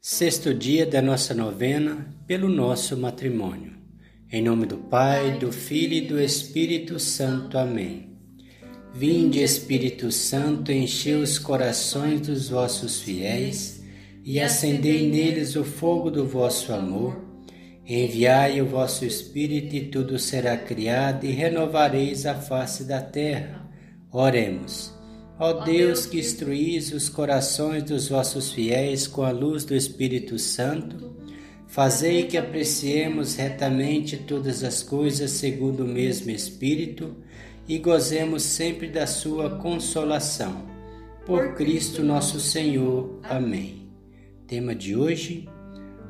Sexto dia da nossa novena pelo nosso matrimônio. Em nome do Pai, do Filho e do Espírito Santo. Amém. Vinde, Espírito Santo, enchei os corações dos vossos fiéis e acendei neles o fogo do vosso amor. Enviai o vosso Espírito e tudo será criado e renovareis a face da terra. Oremos. Ó Deus que instruís os corações dos vossos fiéis com a luz do Espírito Santo, fazei que apreciemos retamente todas as coisas segundo o mesmo Espírito e gozemos sempre da sua consolação. Por Cristo nosso Senhor. Amém. Tema de hoje: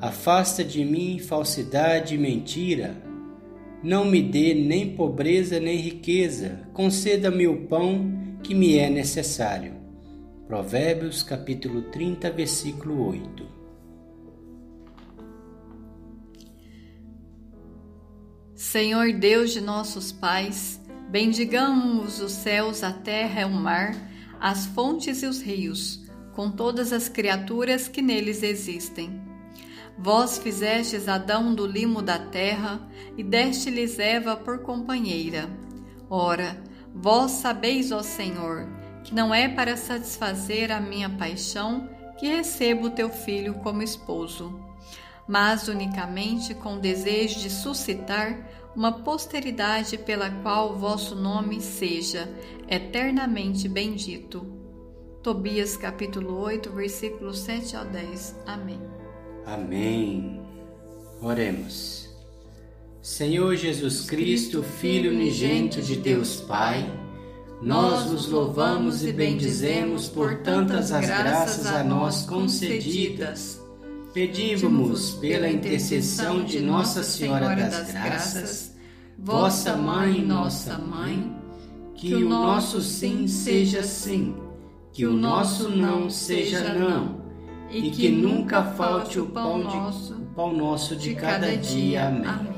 Afasta de mim falsidade e mentira. Não me dê nem pobreza nem riqueza, conceda-me o pão que me é necessário. Provérbios capítulo 30, versículo 8. Senhor Deus de nossos pais, bendigamos os céus, a terra e o mar, as fontes e os rios, com todas as criaturas que neles existem. Vós fizestes Adão do limo da terra e deste-lhes Eva por companheira. Ora, Vós sabeis, ó Senhor, que não é para satisfazer a minha paixão que recebo teu filho como esposo, mas unicamente com o desejo de suscitar uma posteridade pela qual vosso nome seja eternamente bendito. Tobias capítulo 8, versículos 7 ao 10. Amém. Amém. Oremos. Senhor Jesus Cristo, Filho unigênito de Deus Pai, nós vos louvamos e bendizemos por tantas as graças a nós concedidas. Pedimos, pela intercessão de Nossa Senhora das Graças, vossa Mãe nossa Mãe, que o nosso sim seja sim, que o nosso não seja não, e que nunca falte o pão, de, o pão nosso de cada dia. Amém.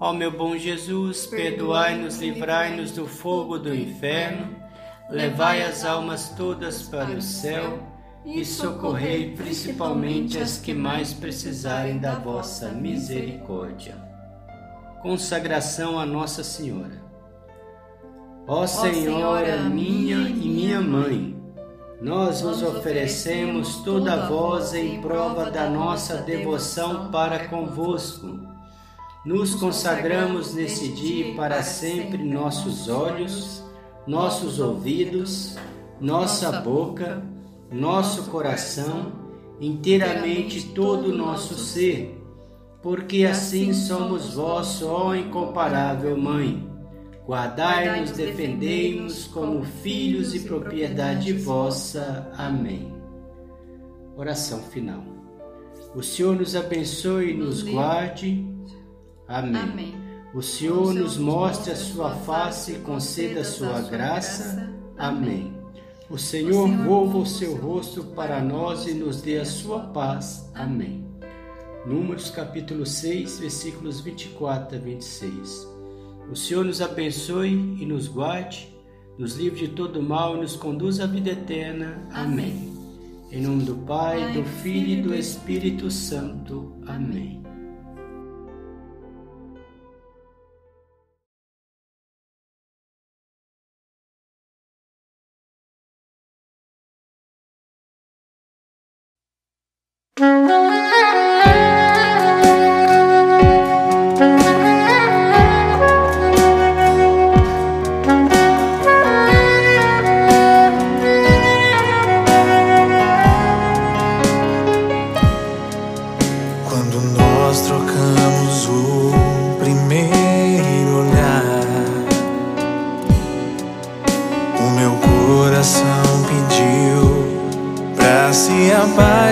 Ó meu bom Jesus, perdoai-nos, livrai-nos do fogo do inferno, levai as almas todas para o céu e socorrei principalmente as que mais precisarem da vossa misericórdia. Consagração a Nossa Senhora. Ó Senhora, minha e minha mãe, nós vos oferecemos toda a voz em prova da nossa devoção para convosco nos consagramos nesse dia para sempre nossos olhos, nossos ouvidos, nossa boca, nosso coração, inteiramente todo o nosso ser, porque assim somos vós, ó incomparável Mãe. Guardai-nos, defendei-nos como filhos e propriedade vossa. Amém. Oração final. O Senhor nos abençoe e nos guarde Amém. Amém. O Senhor nos mostre a sua face e conceda a sua graça. Amém. O Senhor volva o seu rosto para nós e nos dê a sua paz. Amém. Números capítulo 6, versículos 24 a 26. O Senhor nos abençoe e nos guarde, nos livre de todo mal e nos conduz à vida eterna. Amém. Em nome do Pai, do Filho e do Espírito Santo. Amém.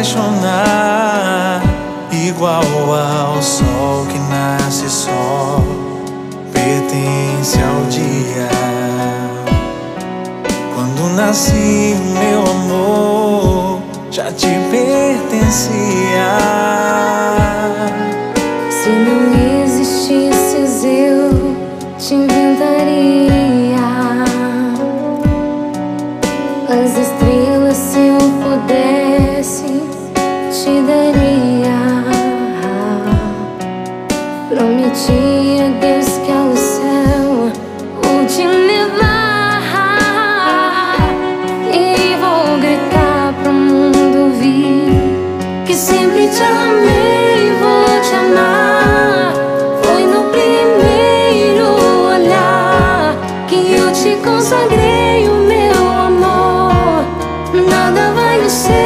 apaixonar igual ao sol que nasce só pertence ao dia. Quando nasci meu amor já te pertencia. me tira desse é céu Vou te levar. E vou gritar pro mundo vir Que sempre te amei, e vou te amar. Foi no primeiro olhar Que eu te consagrei o meu amor. Nada vai nos ser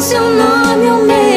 seu nome, o meu.